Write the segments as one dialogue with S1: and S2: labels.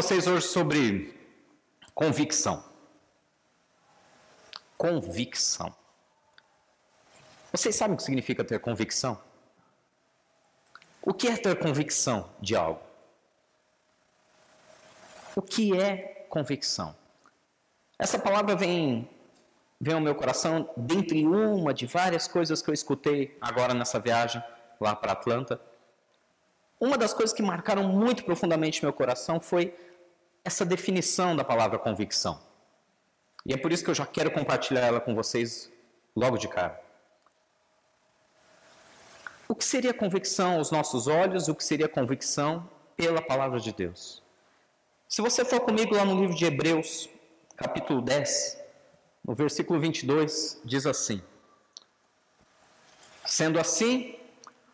S1: vocês hoje sobre convicção. Convicção. Vocês sabem o que significa ter convicção? O que é ter convicção de algo? O que é convicção? Essa palavra vem, vem ao meu coração dentre uma de várias coisas que eu escutei agora nessa viagem lá para Atlanta. Uma das coisas que marcaram muito profundamente meu coração foi essa definição da palavra convicção. E é por isso que eu já quero compartilhar ela com vocês logo de cara. O que seria convicção aos nossos olhos? O que seria convicção pela palavra de Deus? Se você for comigo lá no livro de Hebreus, capítulo 10, no versículo 22, diz assim: Sendo assim,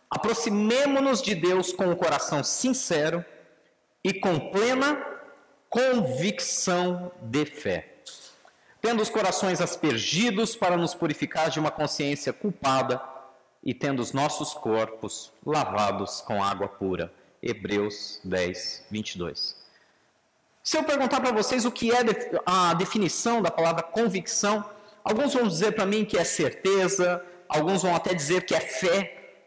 S1: aproximemo-nos de Deus com o coração sincero e com plena convicção de fé, tendo os corações aspergidos para nos purificar de uma consciência culpada e tendo os nossos corpos lavados com água pura. Hebreus 10, 22. Se eu perguntar para vocês o que é a definição da palavra convicção, alguns vão dizer para mim que é certeza, alguns vão até dizer que é fé,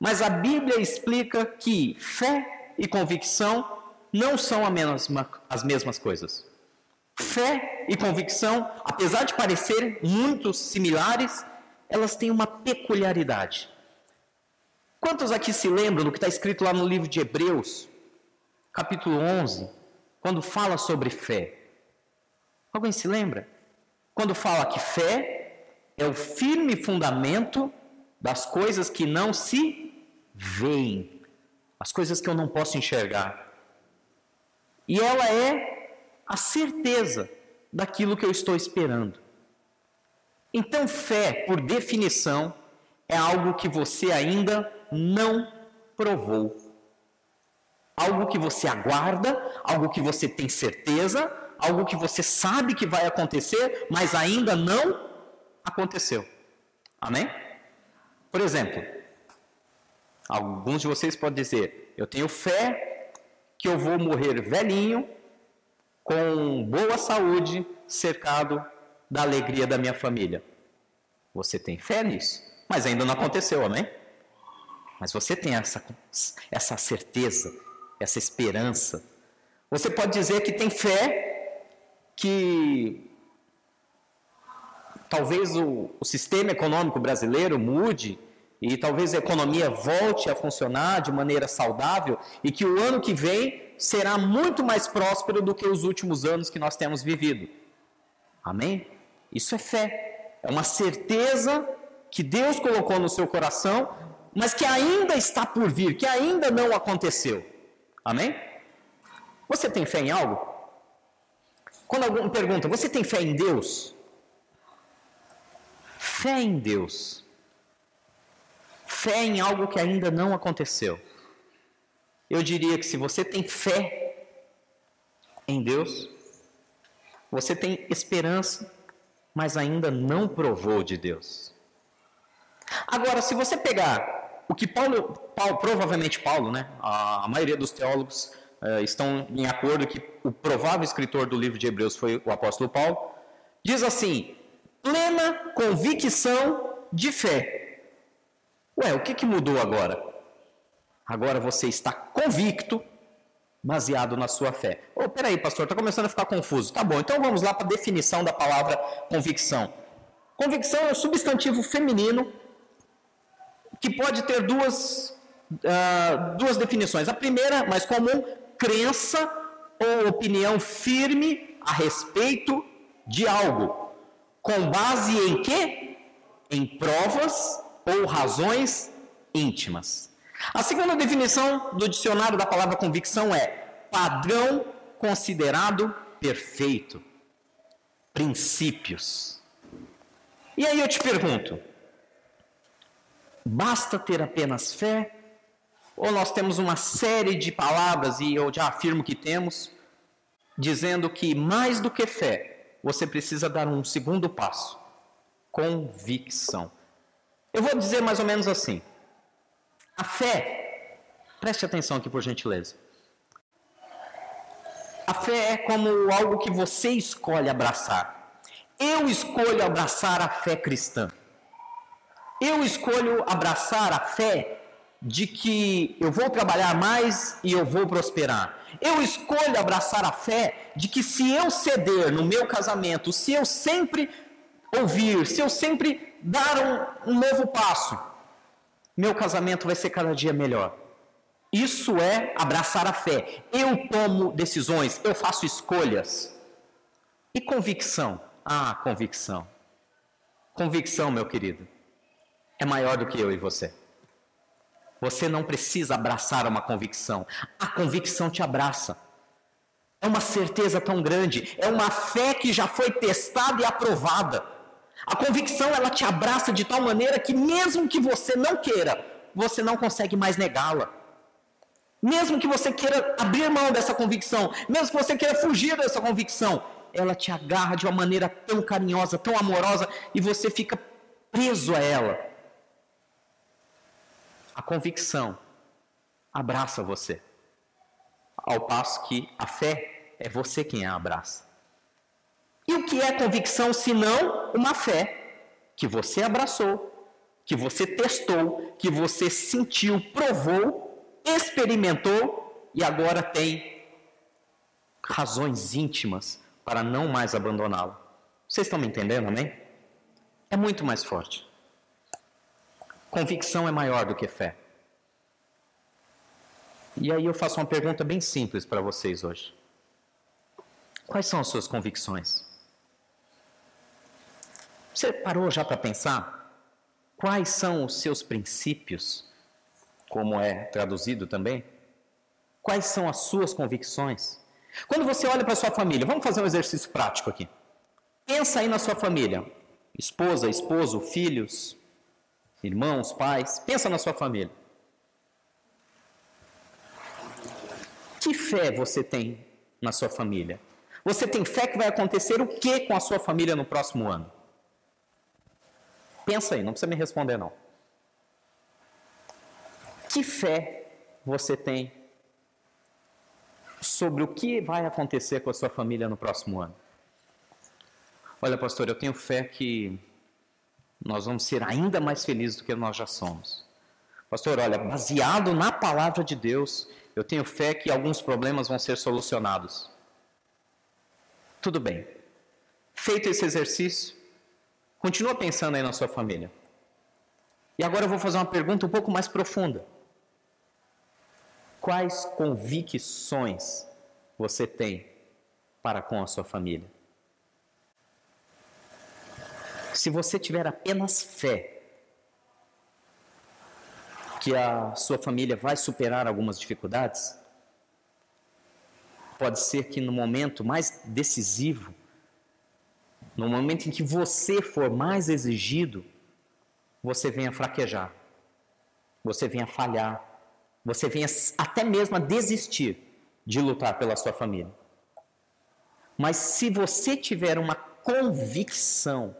S1: mas a Bíblia explica que fé e convicção não são mesma, as mesmas coisas. Fé e convicção, apesar de parecerem muito similares, elas têm uma peculiaridade. Quantos aqui se lembram do que está escrito lá no livro de Hebreus, capítulo 11? quando fala sobre fé? Alguém se lembra? Quando fala que fé é o firme fundamento das coisas que não se veem, as coisas que eu não posso enxergar. E ela é a certeza daquilo que eu estou esperando. Então, fé, por definição, é algo que você ainda não provou algo que você aguarda, algo que você tem certeza, algo que você sabe que vai acontecer, mas ainda não aconteceu. Amém? Por exemplo, alguns de vocês podem dizer: Eu tenho fé que eu vou morrer velhinho, com boa saúde, cercado da alegria da minha família. Você tem fé nisso, mas ainda não aconteceu, amém? Mas você tem essa, essa certeza, essa esperança. Você pode dizer que tem fé que talvez o, o sistema econômico brasileiro mude e talvez a economia volte a funcionar de maneira saudável e que o ano que vem será muito mais próspero do que os últimos anos que nós temos vivido. Amém? Isso é fé. É uma certeza que Deus colocou no seu coração, mas que ainda está por vir, que ainda não aconteceu. Amém? Você tem fé em algo? Quando alguém pergunta, você tem fé em Deus? Fé em Deus. Fé em algo que ainda não aconteceu. Eu diria que se você tem fé em Deus, você tem esperança, mas ainda não provou de Deus. Agora, se você pegar o que Paulo, Paulo, provavelmente Paulo, né, a, maioria dos teólogos uh, estão em acordo que o provável escritor do livro de Hebreus foi o apóstolo Paulo, diz assim: plena convicção de fé. Ué, o que, que mudou agora? Agora você está convicto, baseado na sua fé. Oh, peraí, pastor, está começando a ficar confuso. Tá bom, então vamos lá para a definição da palavra convicção. Convicção é um substantivo feminino que pode ter duas, uh, duas definições. A primeira, mais comum, crença ou opinião firme a respeito de algo. Com base em quê? Em provas ou razões íntimas. A segunda definição do dicionário da palavra convicção é padrão considerado perfeito. Princípios. E aí eu te pergunto, Basta ter apenas fé? Ou nós temos uma série de palavras, e eu já afirmo que temos, dizendo que mais do que fé, você precisa dar um segundo passo: convicção. Eu vou dizer mais ou menos assim: a fé, preste atenção aqui por gentileza. A fé é como algo que você escolhe abraçar. Eu escolho abraçar a fé cristã. Eu escolho abraçar a fé de que eu vou trabalhar mais e eu vou prosperar. Eu escolho abraçar a fé de que se eu ceder no meu casamento, se eu sempre ouvir, se eu sempre dar um, um novo passo, meu casamento vai ser cada dia melhor. Isso é abraçar a fé. Eu tomo decisões, eu faço escolhas. E convicção? Ah, convicção. Convicção, meu querido, é maior do que eu e você. Você não precisa abraçar uma convicção. A convicção te abraça. É uma certeza tão grande, é uma fé que já foi testada e aprovada. A convicção ela te abraça de tal maneira que mesmo que você não queira, você não consegue mais negá-la. Mesmo que você queira abrir mão dessa convicção, mesmo que você queira fugir dessa convicção, ela te agarra de uma maneira tão carinhosa, tão amorosa e você fica preso a ela. A convicção abraça você, ao passo que a fé é você quem a abraça. E o que é convicção se não uma fé que você abraçou, que você testou, que você sentiu, provou, experimentou e agora tem razões íntimas para não mais abandoná-la? Vocês estão me entendendo, amém? É muito mais forte. Convicção é maior do que fé. E aí eu faço uma pergunta bem simples para vocês hoje. Quais são as suas convicções? Você parou já para pensar? Quais são os seus princípios? Como é traduzido também? Quais são as suas convicções? Quando você olha para sua família, vamos fazer um exercício prático aqui. Pensa aí na sua família: esposa, esposo, filhos, irmãos, pais, pensa na sua família. Que fé você tem na sua família? Você tem fé que vai acontecer o que com a sua família no próximo ano? Pensa aí, não precisa me responder não. Que fé você tem sobre o que vai acontecer com a sua família no próximo ano? Olha, pastor, eu tenho fé que nós vamos ser ainda mais felizes do que nós já somos. Pastor, olha, baseado na palavra de Deus, eu tenho fé que alguns problemas vão ser solucionados. Tudo bem. Feito esse exercício, continua pensando aí na sua família. E agora eu vou fazer uma pergunta um pouco mais profunda. Quais convicções você tem para com a sua família? Se você tiver apenas fé que a sua família vai superar algumas dificuldades, pode ser que no momento mais decisivo, no momento em que você for mais exigido, você venha fraquejar, você venha falhar, você venha até mesmo a desistir de lutar pela sua família. Mas se você tiver uma convicção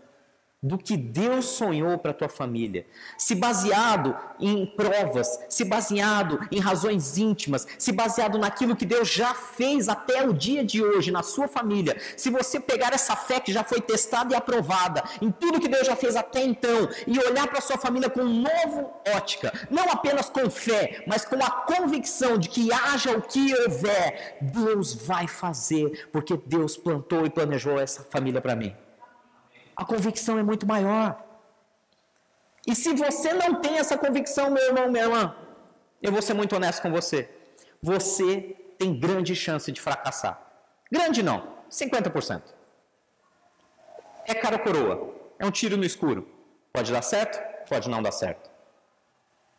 S1: do que Deus sonhou para a tua família, se baseado em provas, se baseado em razões íntimas, se baseado naquilo que Deus já fez até o dia de hoje na sua família, se você pegar essa fé que já foi testada e aprovada em tudo que Deus já fez até então e olhar para sua família com um novo ótica, não apenas com fé, mas com a convicção de que haja o que houver, Deus vai fazer, porque Deus plantou e planejou essa família para mim a convicção é muito maior. E se você não tem essa convicção, meu irmão, minha irmã, eu vou ser muito honesto com você. Você tem grande chance de fracassar. Grande não, 50%. É cara coroa, é um tiro no escuro. Pode dar certo, pode não dar certo.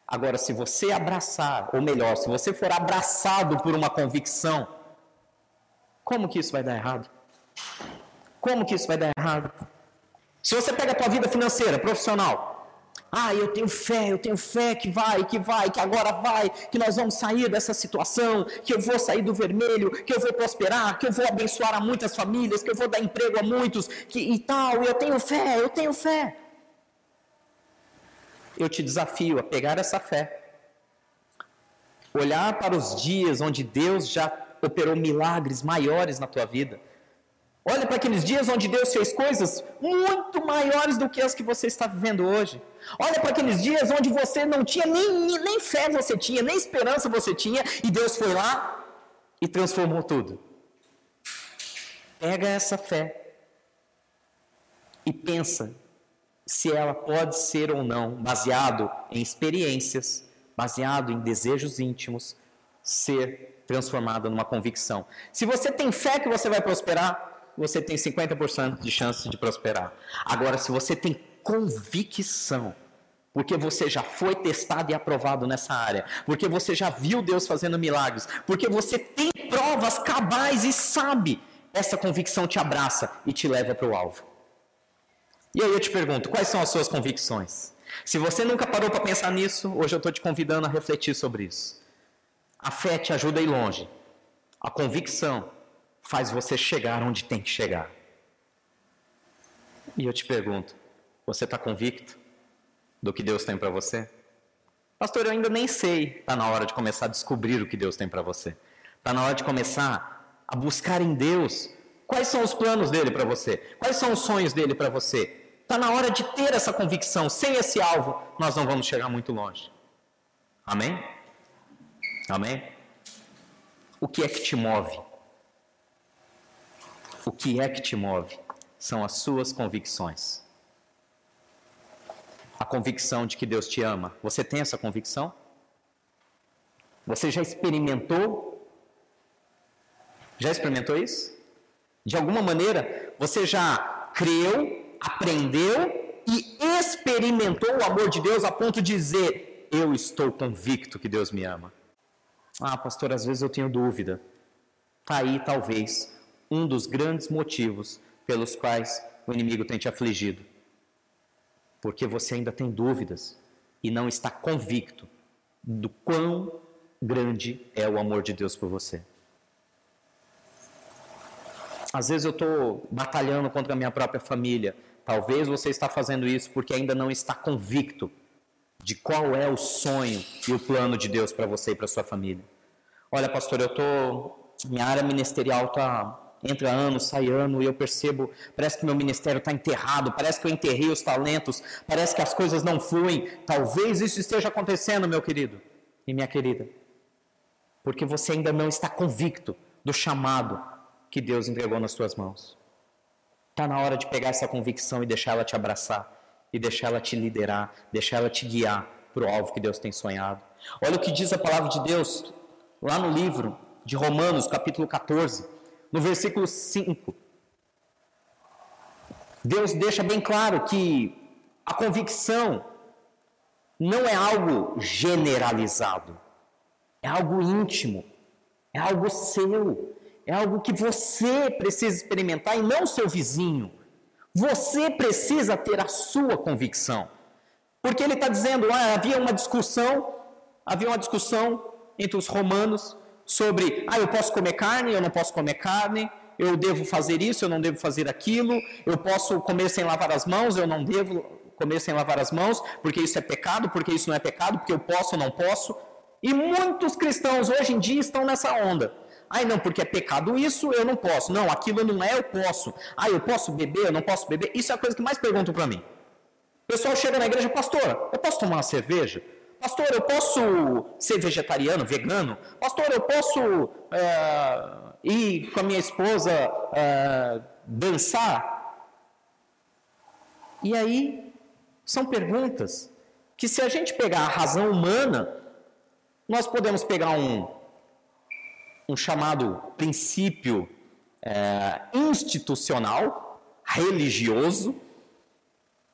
S1: Agora, se você abraçar, ou melhor, se você for abraçado por uma convicção, como que isso vai dar errado? Como que isso vai dar errado? Se você pega a tua vida financeira, profissional, ah, eu tenho fé, eu tenho fé que vai, que vai, que agora vai, que nós vamos sair dessa situação, que eu vou sair do vermelho, que eu vou prosperar, que eu vou abençoar a muitas famílias, que eu vou dar emprego a muitos, que e tal, eu tenho fé, eu tenho fé. Eu te desafio a pegar essa fé, olhar para os dias onde Deus já operou milagres maiores na tua vida. Olha para aqueles dias onde Deus fez coisas muito maiores do que as que você está vivendo hoje. Olha para aqueles dias onde você não tinha nem, nem fé você tinha, nem esperança você tinha, e Deus foi lá e transformou tudo. Pega essa fé e pensa se ela pode ser ou não, baseado em experiências, baseado em desejos íntimos, ser transformada numa convicção. Se você tem fé que você vai prosperar, você tem 50% de chance de prosperar. Agora, se você tem convicção, porque você já foi testado e aprovado nessa área, porque você já viu Deus fazendo milagres, porque você tem provas cabais e sabe, essa convicção te abraça e te leva para o alvo. E aí eu te pergunto, quais são as suas convicções? Se você nunca parou para pensar nisso, hoje eu estou te convidando a refletir sobre isso. A fé te ajuda a ir longe. A convicção faz você chegar onde tem que chegar. E eu te pergunto, você está convicto do que Deus tem para você? Pastor, eu ainda nem sei. Está na hora de começar a descobrir o que Deus tem para você. Está na hora de começar a buscar em Deus quais são os planos dele para você, quais são os sonhos dele para você, Está na hora de ter essa convicção. Sem esse alvo, nós não vamos chegar muito longe. Amém? Amém? O que é que te move? O que é que te move? São as suas convicções. A convicção de que Deus te ama. Você tem essa convicção? Você já experimentou? Já experimentou isso? De alguma maneira, você já creu aprendeu e experimentou o amor de Deus a ponto de dizer: Eu estou convicto que Deus me ama. Ah, pastor, às vezes eu tenho dúvida. Está aí, talvez, um dos grandes motivos pelos quais o inimigo tem te afligido. Porque você ainda tem dúvidas e não está convicto do quão grande é o amor de Deus por você. Às vezes eu estou batalhando contra a minha própria família, Talvez você está fazendo isso porque ainda não está convicto de qual é o sonho e o plano de Deus para você e para sua família. Olha, pastor, eu tô minha área ministerial tá entra ano, sai ano e eu percebo, parece que meu ministério está enterrado, parece que eu enterrei os talentos, parece que as coisas não fluem. Talvez isso esteja acontecendo, meu querido e minha querida, porque você ainda não está convicto do chamado que Deus entregou nas suas mãos. Está na hora de pegar essa convicção e deixar ela te abraçar, e deixar ela te liderar, deixar ela te guiar para o alvo que Deus tem sonhado. Olha o que diz a palavra de Deus lá no livro de Romanos, capítulo 14, no versículo 5. Deus deixa bem claro que a convicção não é algo generalizado, é algo íntimo, é algo seu, é algo que você precisa experimentar e não seu vizinho. Você precisa ter a sua convicção. Porque ele está dizendo, ah, havia uma discussão, havia uma discussão entre os romanos sobre, ah, eu posso comer carne, eu não posso comer carne, eu devo fazer isso, eu não devo fazer aquilo, eu posso comer sem lavar as mãos, eu não devo comer sem lavar as mãos, porque isso é pecado, porque isso não é pecado, porque eu posso ou não posso. E muitos cristãos hoje em dia estão nessa onda. Ai, não, porque é pecado isso, eu não posso. Não, aquilo não é, eu posso. Ah, eu posso beber, eu não posso beber. Isso é a coisa que mais perguntam para mim. O pessoal chega na igreja, pastor, eu posso tomar uma cerveja? Pastor, eu posso ser vegetariano, vegano? Pastor, eu posso é, ir com a minha esposa é, dançar? E aí, são perguntas que, se a gente pegar a razão humana, nós podemos pegar um um chamado princípio é, institucional, religioso.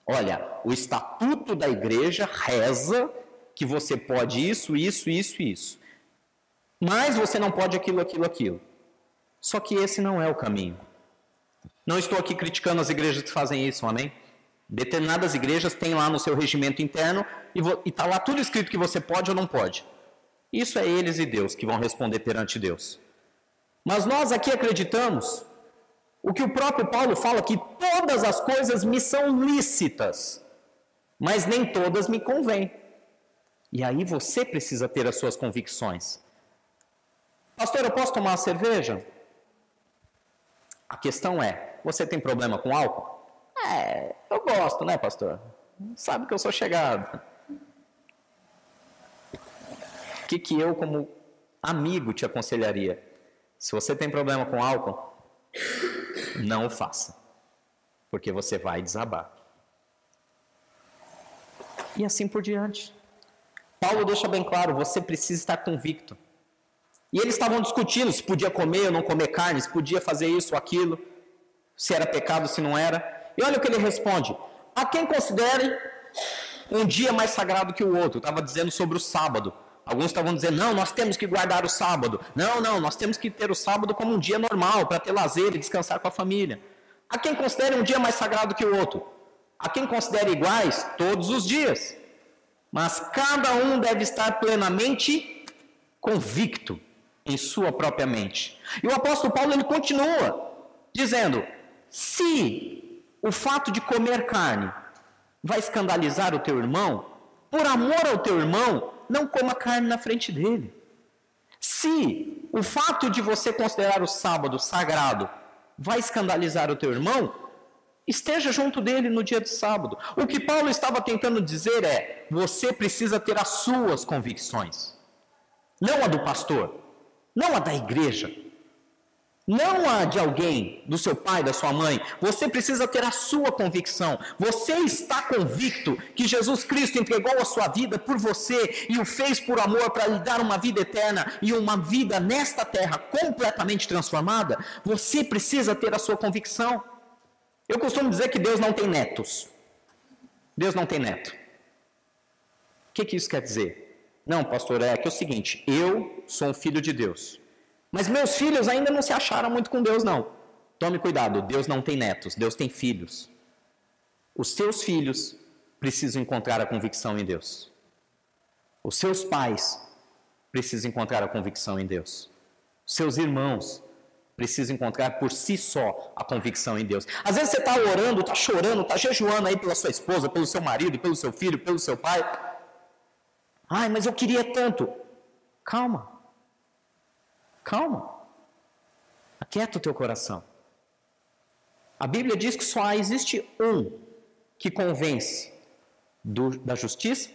S1: Olha, o estatuto da igreja reza que você pode isso, isso, isso, isso. Mas você não pode aquilo, aquilo, aquilo. Só que esse não é o caminho. Não estou aqui criticando as igrejas que fazem isso, amém? Determinadas igrejas têm lá no seu regimento interno e está lá tudo escrito que você pode ou não pode. Isso é eles e Deus que vão responder perante Deus. Mas nós aqui acreditamos o que o próprio Paulo fala que todas as coisas me são lícitas, mas nem todas me convêm. E aí você precisa ter as suas convicções. Pastor, eu posso tomar uma cerveja? A questão é: você tem problema com álcool? É, eu gosto, né, pastor? Sabe que eu sou chegado. O que, que eu, como amigo, te aconselharia? Se você tem problema com álcool, não o faça, porque você vai desabar. E assim por diante. Paulo deixa bem claro: você precisa estar convicto. E eles estavam discutindo se podia comer ou não comer carne, se podia fazer isso ou aquilo, se era pecado, se não era. E olha o que ele responde: a quem considere um dia mais sagrado que o outro. Estava dizendo sobre o sábado. Alguns estavam dizendo, não, nós temos que guardar o sábado. Não, não, nós temos que ter o sábado como um dia normal, para ter lazer e descansar com a família. A quem considere um dia mais sagrado que o outro. A quem considere iguais, todos os dias. Mas cada um deve estar plenamente convicto em sua própria mente. E o apóstolo Paulo ele continua dizendo: se o fato de comer carne vai escandalizar o teu irmão, por amor ao teu irmão, não coma carne na frente dele. Se o fato de você considerar o sábado sagrado vai escandalizar o teu irmão, esteja junto dele no dia de sábado. O que Paulo estava tentando dizer é: você precisa ter as suas convicções, não a do pastor, não a da igreja, não a de alguém, do seu pai, da sua mãe. Você precisa ter a sua convicção. Você está convicto que Jesus Cristo entregou a sua vida por você e o fez por amor para lhe dar uma vida eterna e uma vida nesta terra completamente transformada? Você precisa ter a sua convicção. Eu costumo dizer que Deus não tem netos. Deus não tem neto. O que, que isso quer dizer? Não, pastor, é que é o seguinte: eu sou um filho de Deus. Mas meus filhos ainda não se acharam muito com Deus, não. Tome cuidado, Deus não tem netos, Deus tem filhos. Os seus filhos precisam encontrar a convicção em Deus. Os seus pais precisam encontrar a convicção em Deus. Os seus irmãos precisam encontrar por si só a convicção em Deus. Às vezes você está orando, está chorando, está jejuando aí pela sua esposa, pelo seu marido, pelo seu filho, pelo seu pai. Ai, mas eu queria tanto. Calma. Calma. Aquieta o teu coração. A Bíblia diz que só existe um que convence do, da justiça,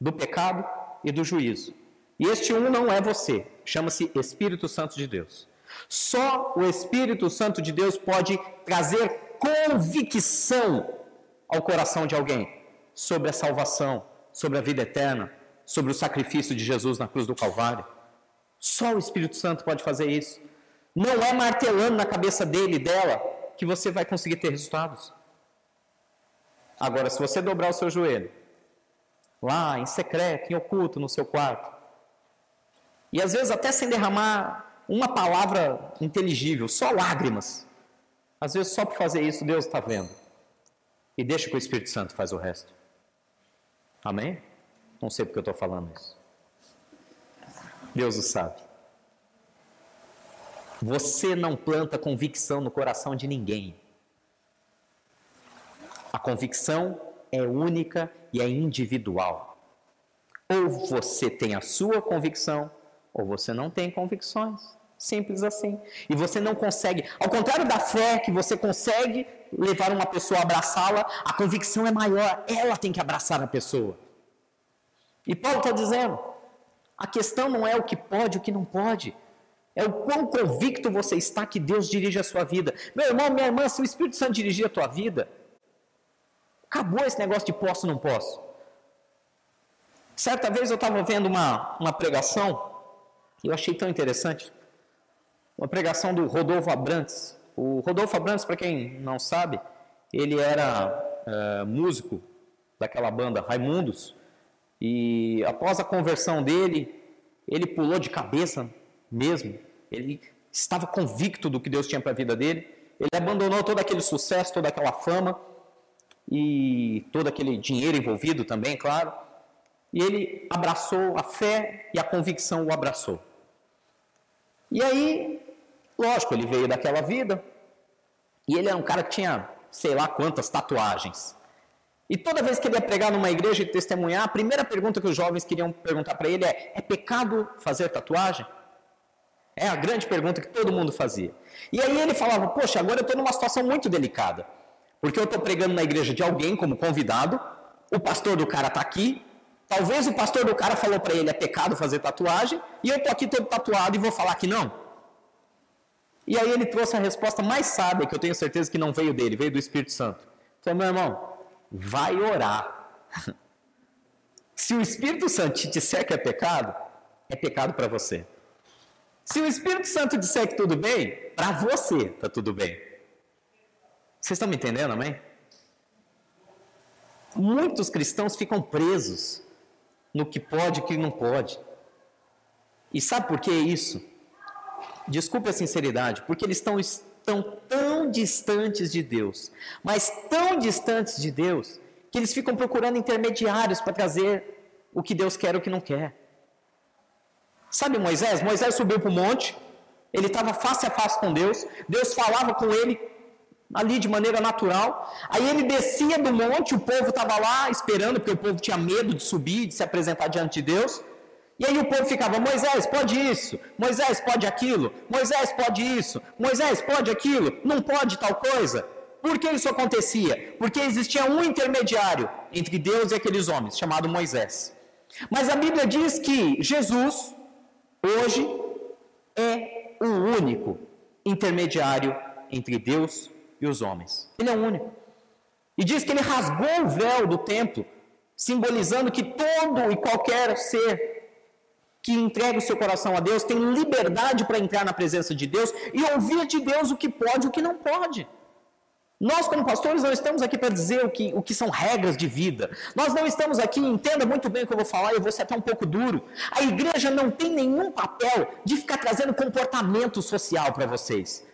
S1: do pecado e do juízo. E este um não é você, chama-se Espírito Santo de Deus. Só o Espírito Santo de Deus pode trazer convicção ao coração de alguém sobre a salvação, sobre a vida eterna, sobre o sacrifício de Jesus na cruz do Calvário. Só o Espírito Santo pode fazer isso. Não é martelando na cabeça dele e dela que você vai conseguir ter resultados. Agora, se você dobrar o seu joelho, lá em secreto, em oculto, no seu quarto, e às vezes até sem derramar uma palavra inteligível, só lágrimas, às vezes só por fazer isso Deus está vendo. E deixa que o Espírito Santo faz o resto. Amém? Não sei porque eu estou falando isso. Deus o sabe. Você não planta convicção no coração de ninguém. A convicção é única e é individual. Ou você tem a sua convicção, ou você não tem convicções. Simples assim. E você não consegue, ao contrário da fé, que você consegue levar uma pessoa a abraçá-la, a convicção é maior, ela tem que abraçar a pessoa. E Paulo está dizendo: a questão não é o que pode, o que não pode. É o quão convicto você está que Deus dirige a sua vida. Meu irmão, minha irmã, se o Espírito Santo dirigir a tua vida, acabou esse negócio de posso não posso. Certa vez eu estava vendo uma, uma pregação, eu achei tão interessante. Uma pregação do Rodolfo Abrantes. O Rodolfo Abrantes, para quem não sabe, ele era é, músico daquela banda Raimundos. E após a conversão dele, ele pulou de cabeça mesmo. Ele estava convicto do que Deus tinha para a vida dele. Ele abandonou todo aquele sucesso, toda aquela fama e todo aquele dinheiro envolvido também, claro. E ele abraçou a fé e a convicção o abraçou. E aí, lógico, ele veio daquela vida e ele era um cara que tinha sei lá quantas tatuagens. E toda vez que ele ia pregar numa igreja e testemunhar, a primeira pergunta que os jovens queriam perguntar para ele é: é pecado fazer tatuagem? É a grande pergunta que todo mundo fazia. E aí ele falava: Poxa, agora eu estou numa situação muito delicada. Porque eu estou pregando na igreja de alguém como convidado, o pastor do cara está aqui, talvez o pastor do cara falou para ele: é pecado fazer tatuagem, e eu estou aqui todo tatuado e vou falar que não. E aí ele trouxe a resposta mais sábia, que eu tenho certeza que não veio dele, veio do Espírito Santo. Falou: Meu irmão, vai orar. Se o Espírito Santo te disser que é pecado, é pecado para você. Se o Espírito Santo disser que tudo bem, para você está tudo bem. Vocês estão me entendendo, amém? Muitos cristãos ficam presos no que pode e que não pode. E sabe por que isso? Desculpe a sinceridade, porque eles estão, estão tão distantes de Deus, mas tão distantes de Deus, que eles ficam procurando intermediários para trazer o que Deus quer ou o que não quer. Sabe Moisés? Moisés subiu para o monte, ele estava face a face com Deus, Deus falava com ele ali de maneira natural. Aí ele descia do monte, o povo estava lá esperando, porque o povo tinha medo de subir, de se apresentar diante de Deus. E aí o povo ficava: Moisés, pode isso, Moisés, pode aquilo, Moisés, pode isso, Moisés, pode aquilo, não pode tal coisa. Por que isso acontecia? Porque existia um intermediário entre Deus e aqueles homens, chamado Moisés. Mas a Bíblia diz que Jesus, hoje, é o único intermediário entre Deus e os homens. Ele é o único. E diz que ele rasgou o véu do templo, simbolizando que todo e qualquer ser que entrega o seu coração a Deus tem liberdade para entrar na presença de Deus e ouvir de Deus o que pode e o que não pode. Nós, como pastores, não estamos aqui para dizer o que, o que são regras de vida. Nós não estamos aqui, entenda muito bem o que eu vou falar, eu vou ser até um pouco duro. A igreja não tem nenhum papel de ficar trazendo comportamento social para vocês.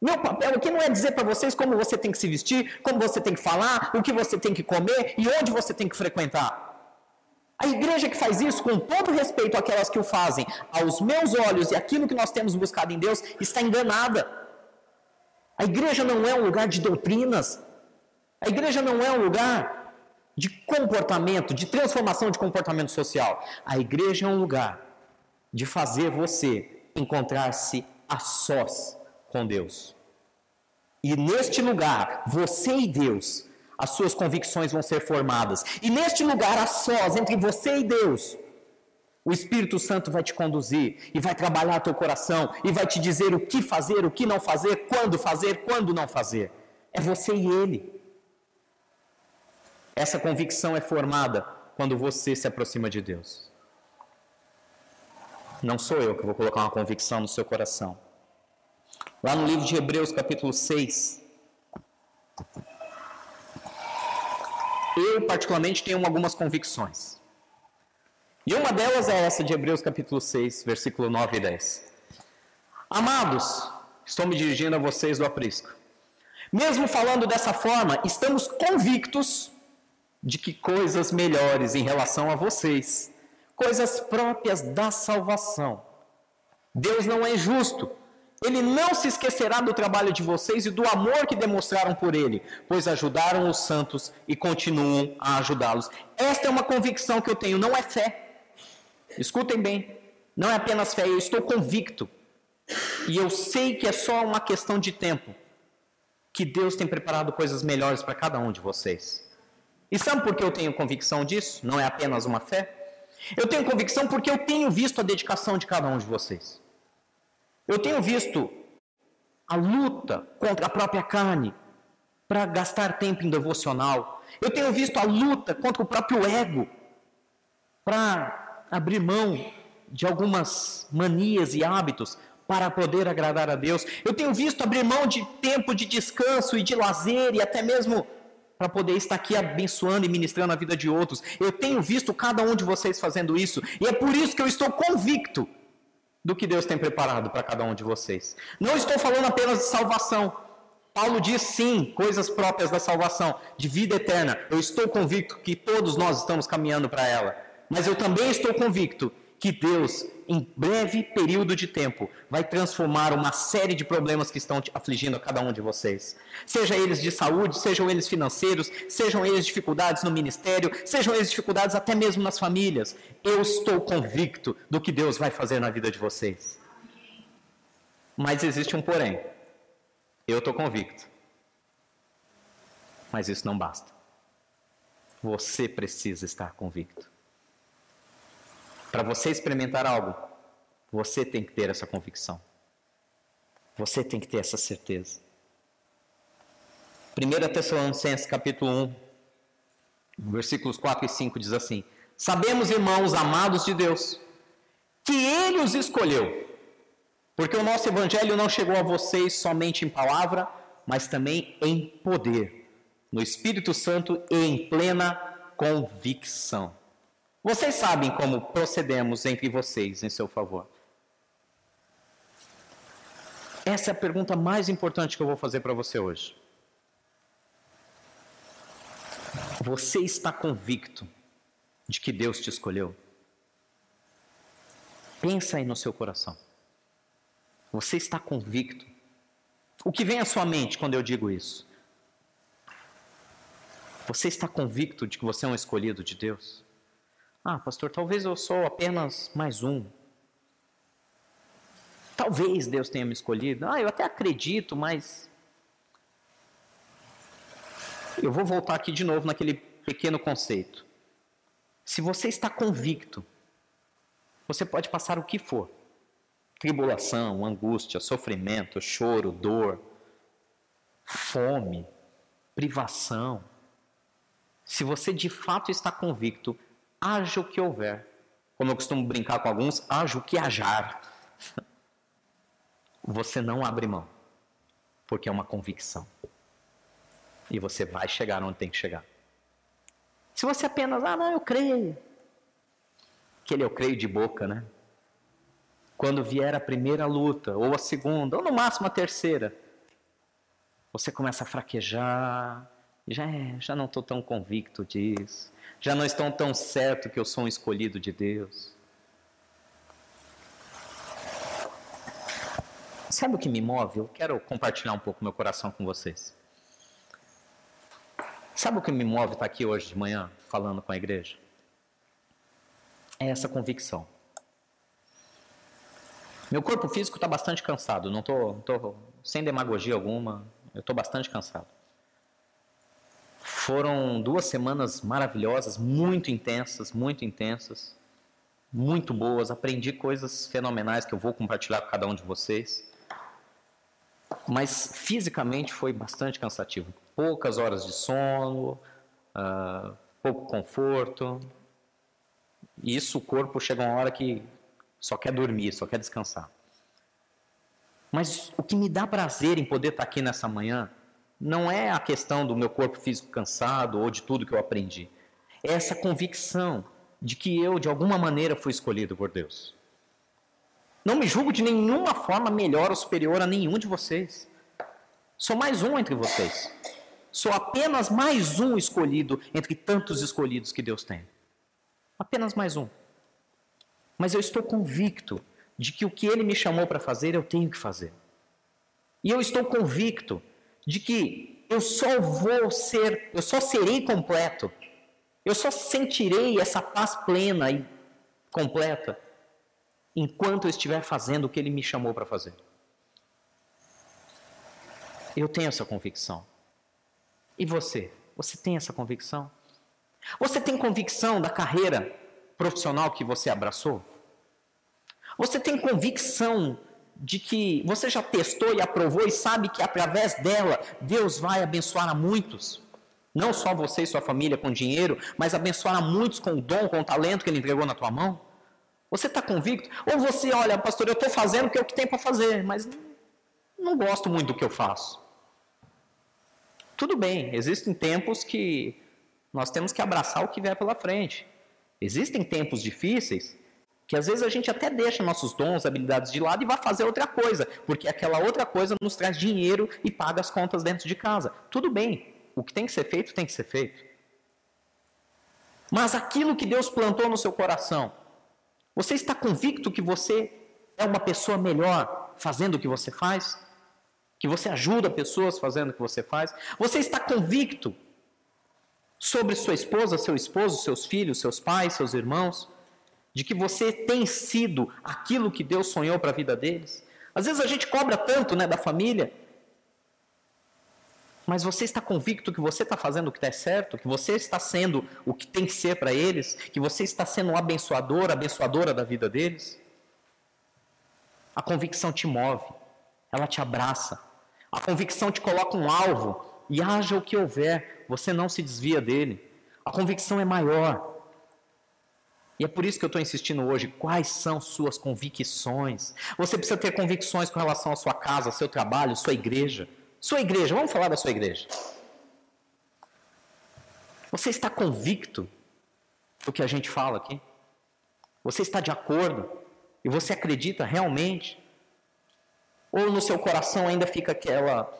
S1: Meu papel aqui não é dizer para vocês como você tem que se vestir, como você tem que falar, o que você tem que comer e onde você tem que frequentar. A igreja que faz isso, com todo respeito àquelas que o fazem, aos meus olhos e aquilo que nós temos buscado em Deus, está enganada. A igreja não é um lugar de doutrinas. A igreja não é um lugar de comportamento, de transformação de comportamento social. A igreja é um lugar de fazer você encontrar-se a sós com Deus. E neste lugar, você e Deus, as suas convicções vão ser formadas. E neste lugar, a sós, entre você e Deus, o Espírito Santo vai te conduzir e vai trabalhar teu coração e vai te dizer o que fazer, o que não fazer, quando fazer, quando não fazer. É você e ele. Essa convicção é formada quando você se aproxima de Deus. Não sou eu que vou colocar uma convicção no seu coração. Lá no livro de Hebreus, capítulo 6. Eu, particularmente, tenho algumas convicções. E uma delas é essa de Hebreus capítulo 6, versículo 9 e 10. Amados, estou me dirigindo a vocês do aprisco. Mesmo falando dessa forma, estamos convictos de que coisas melhores em relação a vocês, coisas próprias da salvação. Deus não é injusto. Ele não se esquecerá do trabalho de vocês e do amor que demonstraram por ele, pois ajudaram os santos e continuam a ajudá-los. Esta é uma convicção que eu tenho, não é fé. Escutem bem, não é apenas fé, eu estou convicto. E eu sei que é só uma questão de tempo que Deus tem preparado coisas melhores para cada um de vocês. E sabe por que eu tenho convicção disso? Não é apenas uma fé? Eu tenho convicção porque eu tenho visto a dedicação de cada um de vocês. Eu tenho visto a luta contra a própria carne para gastar tempo em devocional. Eu tenho visto a luta contra o próprio ego para abrir mão de algumas manias e hábitos para poder agradar a Deus. Eu tenho visto abrir mão de tempo de descanso e de lazer e até mesmo para poder estar aqui abençoando e ministrando a vida de outros. Eu tenho visto cada um de vocês fazendo isso e é por isso que eu estou convicto do que Deus tem preparado para cada um de vocês. Não estou falando apenas de salvação. Paulo diz sim, coisas próprias da salvação, de vida eterna. Eu estou convicto que todos nós estamos caminhando para ela. Mas eu também estou convicto que Deus, em breve período de tempo, vai transformar uma série de problemas que estão afligindo a cada um de vocês. Seja eles de saúde, sejam eles financeiros, sejam eles dificuldades no ministério, sejam eles dificuldades até mesmo nas famílias. Eu estou convicto do que Deus vai fazer na vida de vocês. Mas existe um porém. Eu estou convicto. Mas isso não basta. Você precisa estar convicto. Para você experimentar algo, você tem que ter essa convicção. Você tem que ter essa certeza. 1 Tessalonicenses capítulo 1, versículos 4 e 5 diz assim: Sabemos, irmãos amados de Deus, que Ele os escolheu, porque o nosso Evangelho não chegou a vocês somente em palavra, mas também em poder, no Espírito Santo e em plena convicção. Vocês sabem como procedemos entre vocês em seu favor. Essa é a pergunta mais importante que eu vou fazer para você hoje. Você está convicto de que Deus te escolheu? Pensa aí no seu coração. Você está convicto? O que vem à sua mente quando eu digo isso? Você está convicto de que você é um escolhido de Deus? Ah, pastor, talvez eu sou apenas mais um. Talvez Deus tenha me escolhido. Ah, eu até acredito, mas. Eu vou voltar aqui de novo naquele pequeno conceito. Se você está convicto, você pode passar o que for: tribulação, angústia, sofrimento, choro, dor, fome, privação. Se você de fato está convicto, haja o que houver. Como eu costumo brincar com alguns, haja o que hajar. você não abre mão, porque é uma convicção. E você vai chegar onde tem que chegar. Se você apenas, ah, não, eu creio. Aquele eu creio de boca, né? Quando vier a primeira luta, ou a segunda, ou no máximo a terceira, você começa a fraquejar, já, é, já não estou tão convicto disso, já não estou tão certo que eu sou um escolhido de Deus. Sabe o que me move? Eu quero compartilhar um pouco meu coração com vocês. Sabe o que me move estar aqui hoje de manhã falando com a igreja? É essa convicção. Meu corpo físico está bastante cansado, não estou sem demagogia alguma, eu estou bastante cansado. Foram duas semanas maravilhosas, muito intensas, muito intensas, muito boas. Aprendi coisas fenomenais que eu vou compartilhar com cada um de vocês. Mas fisicamente foi bastante cansativo. Poucas horas de sono, uh, pouco conforto. E isso o corpo chega uma hora que só quer dormir, só quer descansar. Mas o que me dá prazer em poder estar aqui nessa manhã não é a questão do meu corpo físico cansado ou de tudo que eu aprendi. É essa convicção de que eu, de alguma maneira, fui escolhido por Deus. Não me julgo de nenhuma forma melhor ou superior a nenhum de vocês. Sou mais um entre vocês. Sou apenas mais um escolhido entre tantos escolhidos que Deus tem. Apenas mais um. Mas eu estou convicto de que o que Ele me chamou para fazer, eu tenho que fazer. E eu estou convicto de que eu só vou ser, eu só serei completo, eu só sentirei essa paz plena e completa enquanto eu estiver fazendo o que ele me chamou para fazer. Eu tenho essa convicção. E você? Você tem essa convicção? Você tem convicção da carreira profissional que você abraçou? Você tem convicção de que você já testou e aprovou e sabe que através dela Deus vai abençoar a muitos? Não só você e sua família com dinheiro, mas abençoar a muitos com o dom, com o talento que Ele entregou na tua mão? Você está convicto? Ou você, olha, pastor, eu estou fazendo o que o que tem para fazer, mas não gosto muito do que eu faço. Tudo bem, existem tempos que nós temos que abraçar o que vier pela frente. Existem tempos difíceis que às vezes a gente até deixa nossos dons, habilidades de lado e vai fazer outra coisa, porque aquela outra coisa nos traz dinheiro e paga as contas dentro de casa. Tudo bem, o que tem que ser feito, tem que ser feito. Mas aquilo que Deus plantou no seu coração, você está convicto que você é uma pessoa melhor fazendo o que você faz? Que você ajuda pessoas fazendo o que você faz? Você está convicto sobre sua esposa, seu esposo, seus filhos, seus pais, seus irmãos? De que você tem sido aquilo que Deus sonhou para a vida deles? Às vezes a gente cobra tanto né, da família, mas você está convicto que você está fazendo o que está certo, que você está sendo o que tem que ser para eles, que você está sendo um abençoador, abençoadora da vida deles? A convicção te move, ela te abraça. A convicção te coloca um alvo e haja o que houver, você não se desvia dele. A convicção é maior. E é por isso que eu estou insistindo hoje. Quais são suas convicções? Você precisa ter convicções com relação à sua casa, seu trabalho, sua igreja. Sua igreja, vamos falar da sua igreja. Você está convicto do que a gente fala aqui? Você está de acordo? E você acredita realmente? Ou no seu coração ainda fica aquela.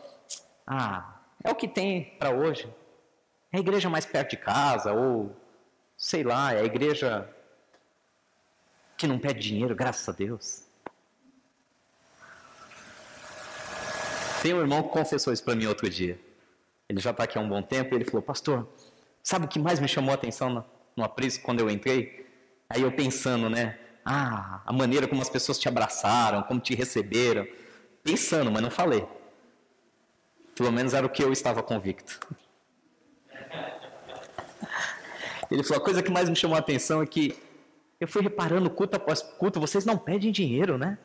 S1: Ah, é o que tem para hoje? É a igreja mais perto de casa? Ou sei lá, é a igreja que não pede dinheiro, graças a Deus? Tem um irmão que confessou isso para mim outro dia. Ele já está aqui há um bom tempo e ele falou: Pastor, sabe o que mais me chamou a atenção no, no aprisco quando eu entrei? Aí eu pensando, né? Ah, a maneira como as pessoas te abraçaram, como te receberam. Pensando, mas não falei. Pelo menos era o que eu estava convicto. Ele falou: a coisa que mais me chamou a atenção é que eu fui reparando culto após culto, vocês não pedem dinheiro, né?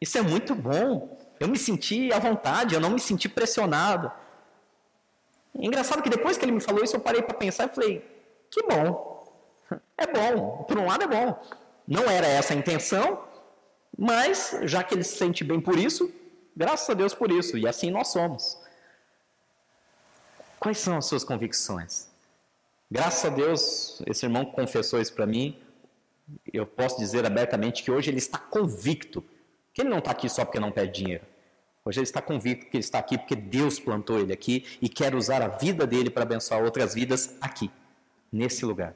S1: Isso é muito bom. Eu me senti à vontade, eu não me senti pressionado. É engraçado que depois que ele me falou isso, eu parei para pensar e falei: que bom. É bom. Por um lado é bom. Não era essa a intenção, mas já que ele se sente bem por isso, graças a Deus por isso. E assim nós somos. Quais são as suas convicções? Graças a Deus, esse irmão confessou isso para mim. Eu posso dizer abertamente que hoje ele está convicto que ele não está aqui só porque não pede dinheiro. Hoje ele está convicto que ele está aqui porque Deus plantou ele aqui e quer usar a vida dele para abençoar outras vidas aqui, nesse lugar.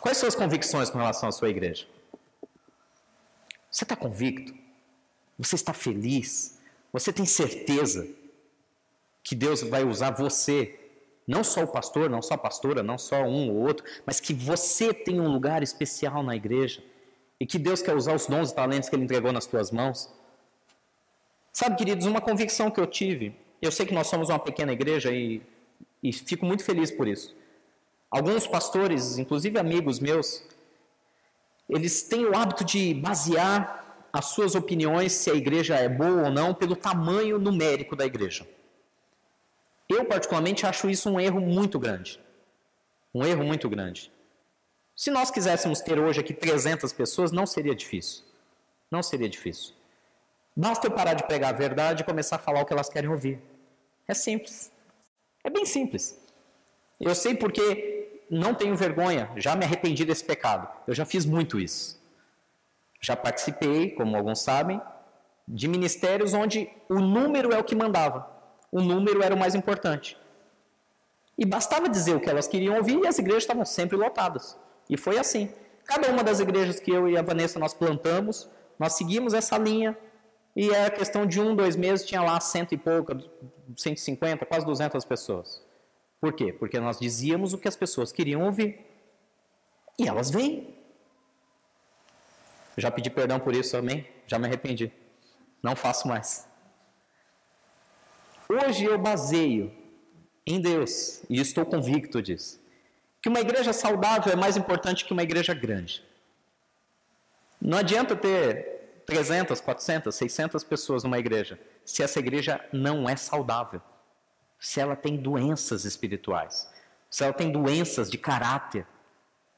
S1: Quais são as convicções com relação à sua igreja? Você está convicto? Você está feliz? Você tem certeza que Deus vai usar você? Não só o pastor, não só a pastora, não só um ou outro, mas que você tem um lugar especial na igreja e que Deus quer usar os dons e talentos que Ele entregou nas tuas mãos Sabe, queridos, uma convicção que eu tive, eu sei que nós somos uma pequena igreja e, e fico muito feliz por isso. Alguns pastores, inclusive amigos meus, eles têm o hábito de basear as suas opiniões, se a igreja é boa ou não, pelo tamanho numérico da igreja. Eu, particularmente, acho isso um erro muito grande. Um erro muito grande. Se nós quiséssemos ter hoje aqui 300 pessoas, não seria difícil. Não seria difícil. Basta eu parar de pregar a verdade e começar a falar o que elas querem ouvir. É simples. É bem simples. Eu sei porque não tenho vergonha, já me arrependi desse pecado. Eu já fiz muito isso. Já participei, como alguns sabem, de ministérios onde o número é o que mandava. O número era o mais importante. E bastava dizer o que elas queriam ouvir e as igrejas estavam sempre lotadas. E foi assim. Cada uma das igrejas que eu e a Vanessa nós plantamos, nós seguimos essa linha e a questão de um, dois meses tinha lá cento e pouca, 150, quase 200 pessoas. Por quê? Porque nós dizíamos o que as pessoas queriam ouvir. E elas vêm. Já pedi perdão por isso, amém? Já me arrependi. Não faço mais. Hoje eu baseio em Deus, e estou convicto disso, que uma igreja saudável é mais importante que uma igreja grande. Não adianta ter 300, 400, 600 pessoas numa igreja, se essa igreja não é saudável, se ela tem doenças espirituais, se ela tem doenças de caráter,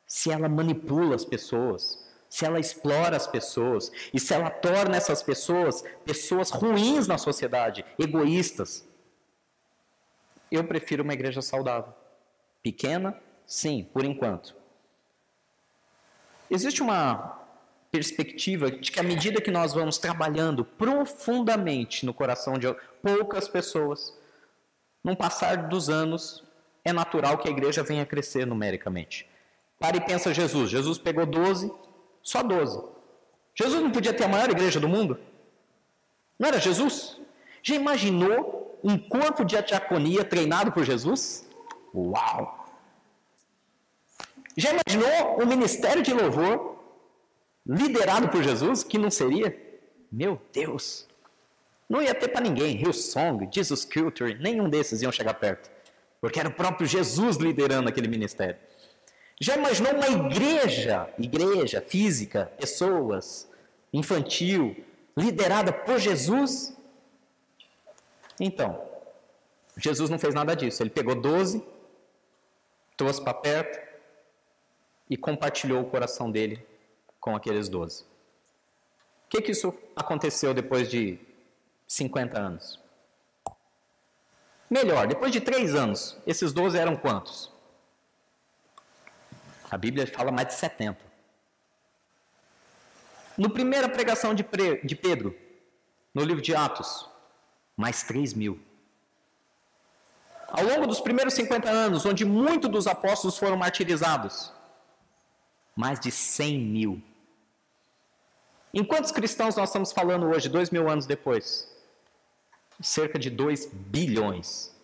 S1: se ela manipula as pessoas, se ela explora as pessoas e se ela torna essas pessoas pessoas ruins na sociedade, egoístas. Eu prefiro uma igreja saudável. Pequena, sim, por enquanto. Existe uma perspectiva de que à medida que nós vamos trabalhando profundamente no coração de poucas pessoas, no passar dos anos, é natural que a igreja venha a crescer numericamente. Para e pensa Jesus. Jesus pegou 12, só 12. Jesus não podia ter a maior igreja do mundo? Não era Jesus? Já imaginou um corpo de diaconia treinado por Jesus? Uau! Já imaginou um ministério de louvor liderado por Jesus, que não seria? Meu Deus! Não ia ter para ninguém. Hillsong, Jesus Culture, nenhum desses iam chegar perto. Porque era o próprio Jesus liderando aquele ministério. Já imaginou uma igreja, igreja física, pessoas, infantil, liderada por Jesus? Então, Jesus não fez nada disso. Ele pegou 12, trouxe para perto e compartilhou o coração dele com aqueles 12. O que, que isso aconteceu depois de 50 anos? Melhor, depois de três anos, esses 12 eram quantos? A Bíblia fala mais de 70. No primeira pregação de, de Pedro, no livro de Atos, mais 3 mil. Ao longo dos primeiros 50 anos, onde muitos dos apóstolos foram martirizados, mais de 100 mil. Em quantos cristãos nós estamos falando hoje, dois mil anos depois? Cerca de 2 bilhões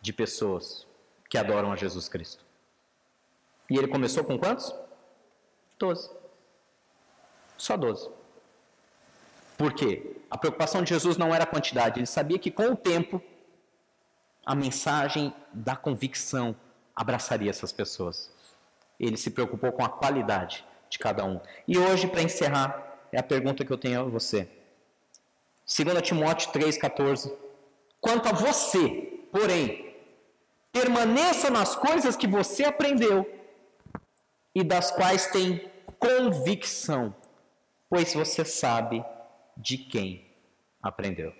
S1: de pessoas que adoram a Jesus Cristo. E ele começou com quantos? Doze. Só doze. Por quê? A preocupação de Jesus não era a quantidade, ele sabia que com o tempo a mensagem da convicção abraçaria essas pessoas. Ele se preocupou com a qualidade de cada um. E hoje, para encerrar, é a pergunta que eu tenho a você. 2 Timóteo 3,14. Quanto a você, porém, permaneça nas coisas que você aprendeu e das quais tem convicção, pois você sabe de quem aprendeu.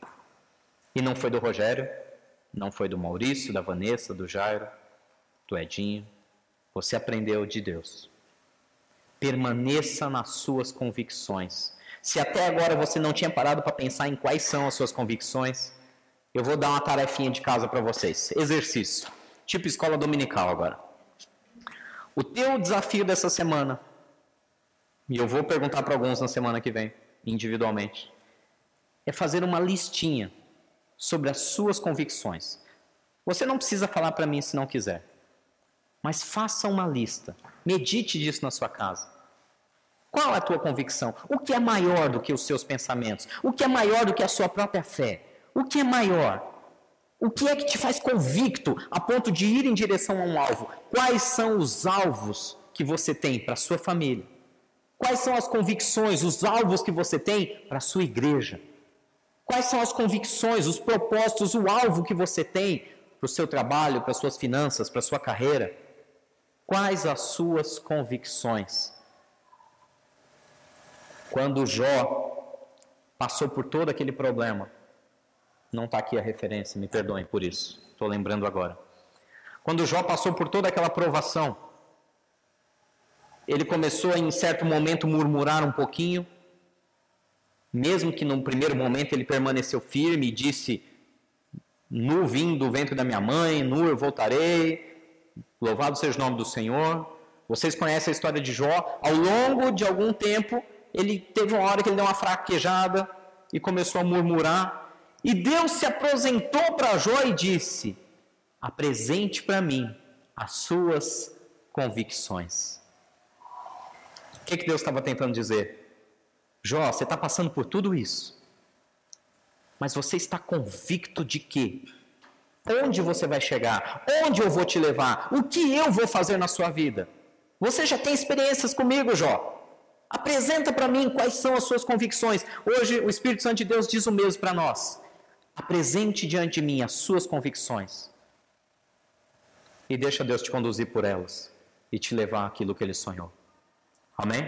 S1: E não foi do Rogério, não foi do Maurício, da Vanessa, do Jairo, do Edinho. Você aprendeu de Deus. Permaneça nas suas convicções. Se até agora você não tinha parado para pensar em quais são as suas convicções, eu vou dar uma tarefinha de casa para vocês. Exercício. Tipo escola dominical agora. O teu desafio dessa semana, e eu vou perguntar para alguns na semana que vem, individualmente, é fazer uma listinha sobre as suas convicções. Você não precisa falar para mim se não quiser, mas faça uma lista, medite disso na sua casa. Qual é a tua convicção? O que é maior do que os seus pensamentos? O que é maior do que a sua própria fé? O que é maior? O que é que te faz convicto a ponto de ir em direção a um alvo? Quais são os alvos que você tem para sua família? Quais são as convicções, os alvos que você tem para sua igreja? Quais são as convicções, os propósitos, o alvo que você tem para o seu trabalho, para as suas finanças, para sua carreira? Quais as suas convicções? Quando Jó passou por todo aquele problema, não está aqui a referência, me perdoem por isso. Estou lembrando agora. Quando Jó passou por toda aquela provação, ele começou em certo momento, murmurar um pouquinho, mesmo que no primeiro momento ele permaneceu firme e disse: Nu vim do ventre da minha mãe, nu eu voltarei, louvado seja o nome do Senhor. Vocês conhecem a história de Jó. Ao longo de algum tempo, ele teve uma hora que ele deu uma fraquejada e começou a murmurar. E Deus se apresentou para Jó e disse: Apresente para mim as suas convicções. O que, que Deus estava tentando dizer? Jó, você está passando por tudo isso, mas você está convicto de que? Onde você vai chegar? Onde eu vou te levar? O que eu vou fazer na sua vida? Você já tem experiências comigo, Jó. Apresenta para mim quais são as suas convicções. Hoje o Espírito Santo de Deus diz o mesmo para nós. Apresente diante de mim as suas convicções e deixa Deus te conduzir por elas e te levar àquilo que Ele sonhou. Amém?